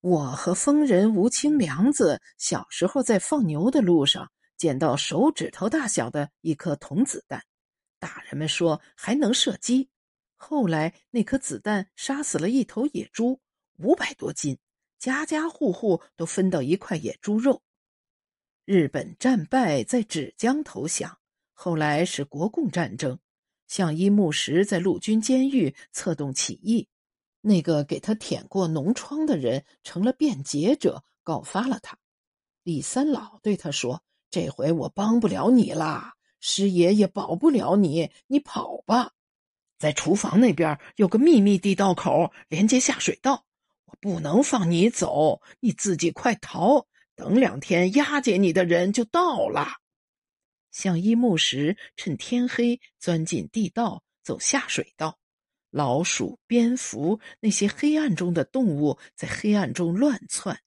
我和疯人吴清良子小时候在放牛的路上捡到手指头大小的一颗铜子弹，大人们说还能射击。后来那颗子弹杀死了一头野猪，五百多斤，家家户户都分到一块野猪肉。日本战败，在芷江投降。后来是国共战争，向一木石在陆军监狱策动起义。那个给他舔过脓疮的人成了辩解者，告发了他。李三老对他说：“这回我帮不了你啦，师爷也保不了你，你跑吧。在厨房那边有个秘密地道口，连接下水道。我不能放你走，你自己快逃。等两天，押解你的人就到了。”相依木石趁天黑钻进地道，走下水道。老鼠、蝙蝠，那些黑暗中的动物在黑暗中乱窜。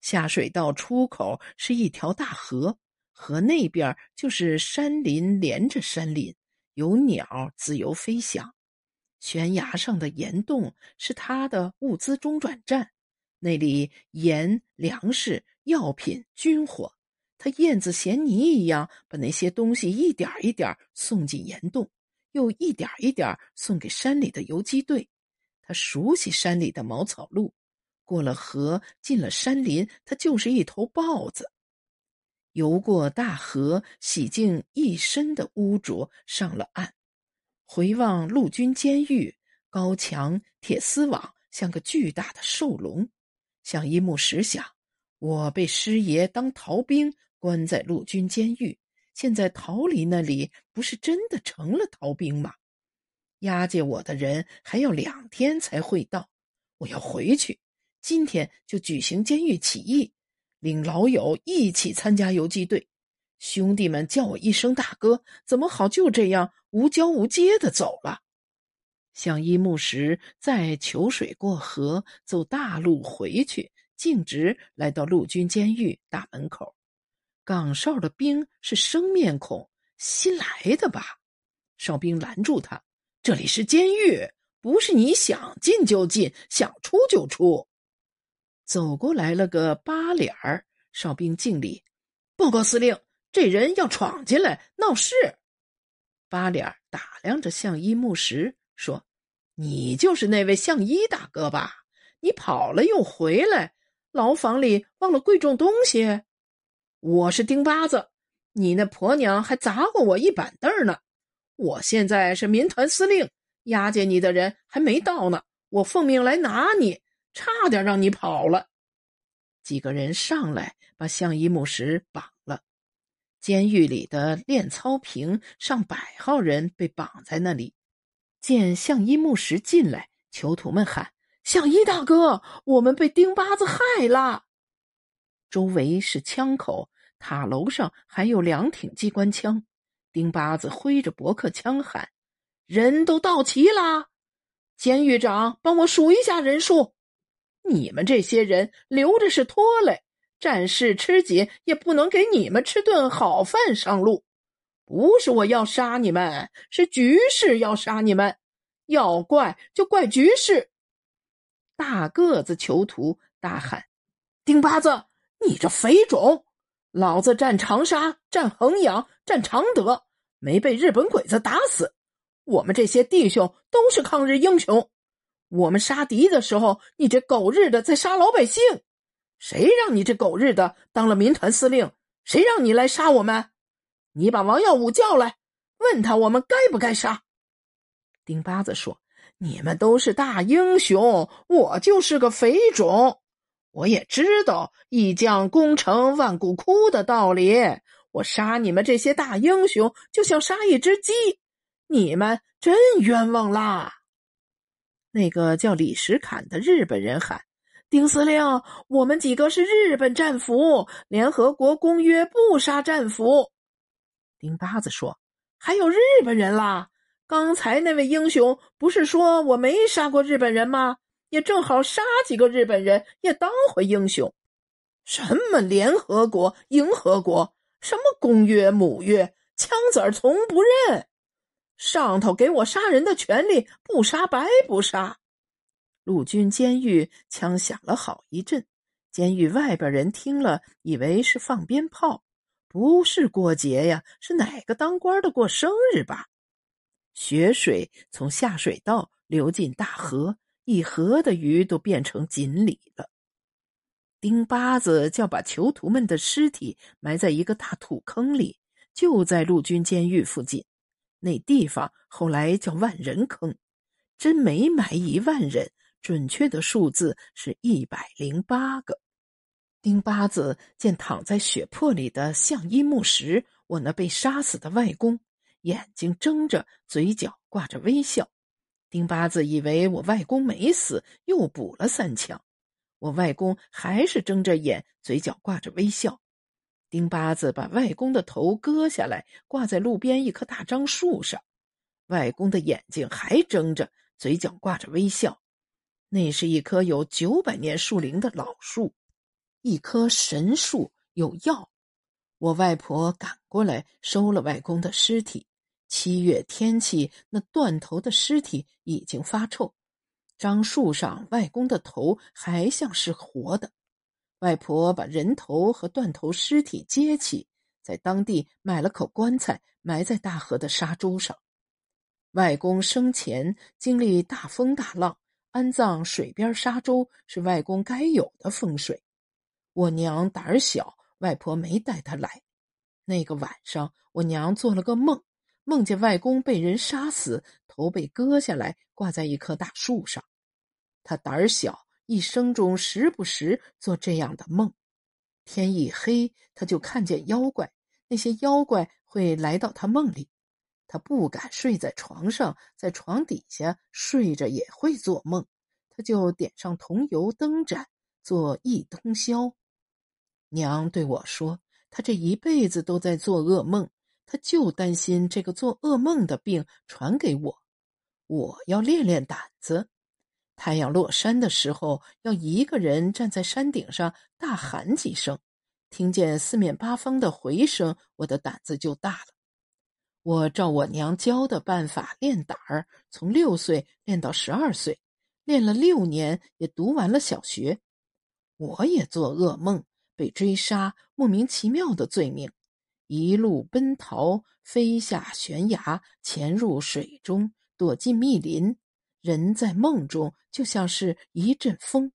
下水道出口是一条大河，河那边就是山林，连着山林，有鸟自由飞翔。悬崖上的岩洞是他的物资中转站，那里盐、粮食、药品、军火，他燕子衔泥一样把那些东西一点一点送进岩洞。又一点一点送给山里的游击队。他熟悉山里的茅草路，过了河，进了山林，他就是一头豹子。游过大河，洗净一身的污浊，上了岸，回望陆军监狱，高墙、铁丝网，像个巨大的兽笼。像一幕石想：我被师爷当逃兵，关在陆军监狱。现在逃离那里，不是真的成了逃兵吗？押解我的人还要两天才会到，我要回去。今天就举行监狱起义，领老友一起参加游击队。兄弟们叫我一声大哥，怎么好就这样无交无接的走了？向一木石在求水过河，走大路回去，径直来到陆军监狱大门口。岗哨的兵是生面孔，新来的吧？哨兵拦住他：“这里是监狱，不是你想进就进，想出就出。”走过来了个八脸儿，哨兵敬礼：“报告司令，这人要闯进来闹事。”八脸打量着相依木石，说：“你就是那位相依大哥吧？你跑了又回来，牢房里忘了贵重东西？”我是丁八子，你那婆娘还砸过我一板凳呢。我现在是民团司令，押解你的人还没到呢。我奉命来拿你，差点让你跑了。几个人上来把向一木石绑了。监狱里的练操坪，上百号人被绑在那里。见向一木石进来，囚徒们喊：“向一大哥，我们被丁八子害了。”周围是枪口，塔楼上还有两挺机关枪。丁八子挥着驳壳枪喊：“人都到齐了，监狱长帮我数一下人数。你们这些人留着是拖累，战事吃紧也不能给你们吃顿好饭上路。不是我要杀你们，是局势要杀你们。要怪就怪局势。”大个子囚徒大喊：“丁八子！”你这肥种！老子占长沙、占衡阳、占常德，没被日本鬼子打死。我们这些弟兄都是抗日英雄。我们杀敌的时候，你这狗日的在杀老百姓。谁让你这狗日的当了民团司令？谁让你来杀我们？你把王耀武叫来，问他我们该不该杀。丁八子说：“你们都是大英雄，我就是个肥种。”我也知道“一将功成万骨枯”的道理。我杀你们这些大英雄，就像杀一只鸡，你们真冤枉啦！那个叫李石坎的日本人喊：“丁司令，我们几个是日本战俘，联合国公约不杀战俘。”丁八子说：“还有日本人啦！刚才那位英雄不是说我没杀过日本人吗？”也正好杀几个日本人，也当回英雄。什么联合国、英合国，什么公约、母约，枪子儿从不认。上头给我杀人的权利，不杀白不杀。陆军监狱枪响了好一阵，监狱外边人听了，以为是放鞭炮，不是过节呀，是哪个当官的过生日吧？血水从下水道流进大河，一河的鱼都变成锦鲤了。丁八子叫把囚徒们的尸体埋在一个大土坑里，就在陆军监狱附近。那地方后来叫万人坑，真没埋一万人，准确的数字是一百零八个。丁八子见躺在血泊里的相依木石，我那被杀死的外公。眼睛睁着，嘴角挂着微笑。丁八子以为我外公没死，又补了三枪。我外公还是睁着眼，嘴角挂着微笑。丁八子把外公的头割下来，挂在路边一棵大樟树上。外公的眼睛还睁着，嘴角挂着微笑。那是一棵有九百年树龄的老树，一棵神树，有药。我外婆赶过来收了外公的尸体。七月天气，那断头的尸体已经发臭。樟树上外公的头还像是活的。外婆把人头和断头尸体接起，在当地买了口棺材，埋在大河的沙洲上。外公生前经历大风大浪，安葬水边沙洲是外公该有的风水。我娘胆儿小，外婆没带她来。那个晚上，我娘做了个梦。梦见外公被人杀死，头被割下来，挂在一棵大树上。他胆儿小，一生中时不时做这样的梦。天一黑，他就看见妖怪，那些妖怪会来到他梦里。他不敢睡在床上，在床底下睡着也会做梦。他就点上桐油灯盏，做一通宵。娘对我说：“他这一辈子都在做噩梦。”他就担心这个做噩梦的病传给我，我要练练胆子。太阳落山的时候，要一个人站在山顶上大喊几声，听见四面八方的回声，我的胆子就大了。我照我娘教的办法练胆儿，从六岁练到十二岁，练了六年，也读完了小学。我也做噩梦，被追杀，莫名其妙的罪名。一路奔逃，飞下悬崖，潜入水中，躲进密林。人在梦中就像是一阵风。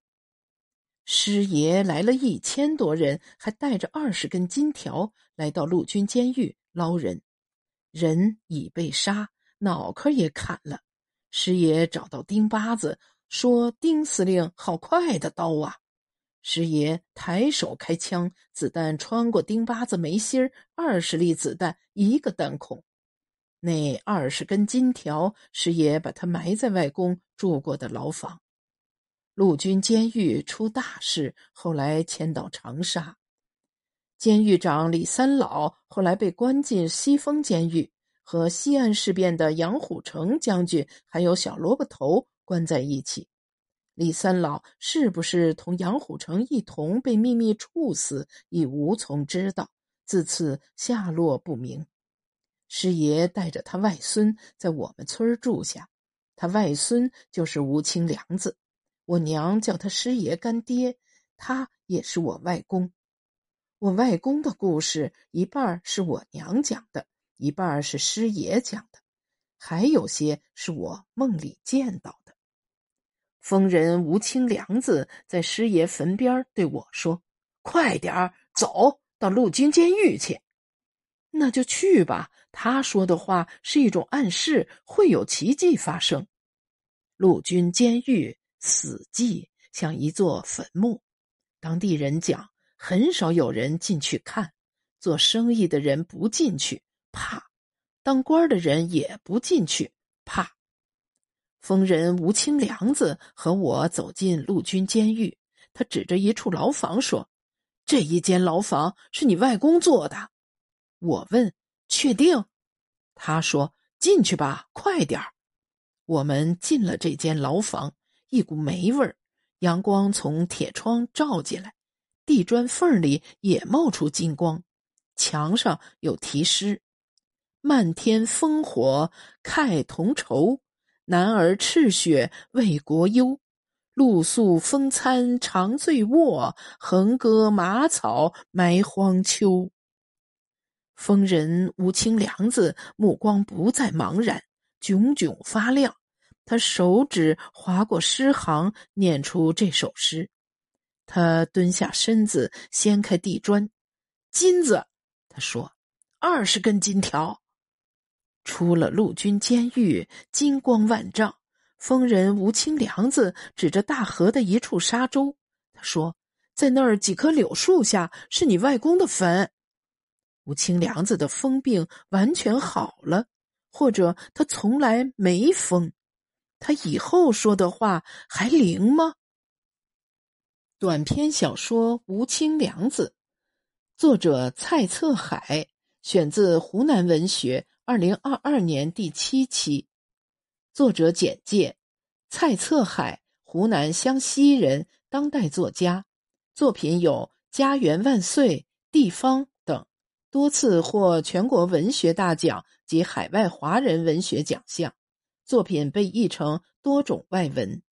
师爷来了一千多人，还带着二十根金条来到陆军监狱捞人。人已被杀，脑壳也砍了。师爷找到丁八子，说：“丁司令，好快的刀啊！”师爷抬手开枪，子弹穿过丁八子眉心二十粒子弹，一个弹孔。那二十根金条，师爷把他埋在外公住过的牢房。陆军监狱出大事，后来迁到长沙。监狱长李三老后来被关进西风监狱，和西安事变的杨虎城将军还有小萝卜头关在一起。李三老是不是同杨虎城一同被秘密处死，已无从知道。自此下落不明。师爷带着他外孙在我们村住下，他外孙就是吴清良子。我娘叫他师爷干爹，他也是我外公。我外公的故事一半是我娘讲的，一半是师爷讲的，还有些是我梦里见到的。疯人吴清良子在师爷坟边对我说：“快点儿走到陆军监狱去。”那就去吧。他说的话是一种暗示，会有奇迹发生。陆军监狱死寂，像一座坟墓。当地人讲，很少有人进去看。做生意的人不进去，怕；当官的人也不进去，怕。疯人吴清良子和我走进陆军监狱，他指着一处牢房说：“这一间牢房是你外公做的。”我问：“确定？”他说：“进去吧，快点儿。”我们进了这间牢房，一股霉味儿，阳光从铁窗照进来，地砖缝里也冒出金光，墙上有题诗：“漫天烽火慨同仇。”男儿赤血为国忧，露宿风餐长醉卧，横戈马草埋荒丘。疯人吴清良子目光不再茫然，炯炯发亮。他手指划过诗行，念出这首诗。他蹲下身子，掀开地砖，金子。他说：“二十根金条。”出了陆军监狱，金光万丈。疯人吴清良子指着大河的一处沙洲，他说：“在那儿几棵柳树下，是你外公的坟。”吴清良子的疯病完全好了，或者他从来没疯。他以后说的话还灵吗？短篇小说《吴清良子》，作者蔡策海，选自《湖南文学》二零二二年第七期。作者简介：蔡策海，湖南湘西人，当代作家，作品有《家园万岁》《地方》等，多次获全国文学大奖及海外华人文学奖项，作品被译成多种外文。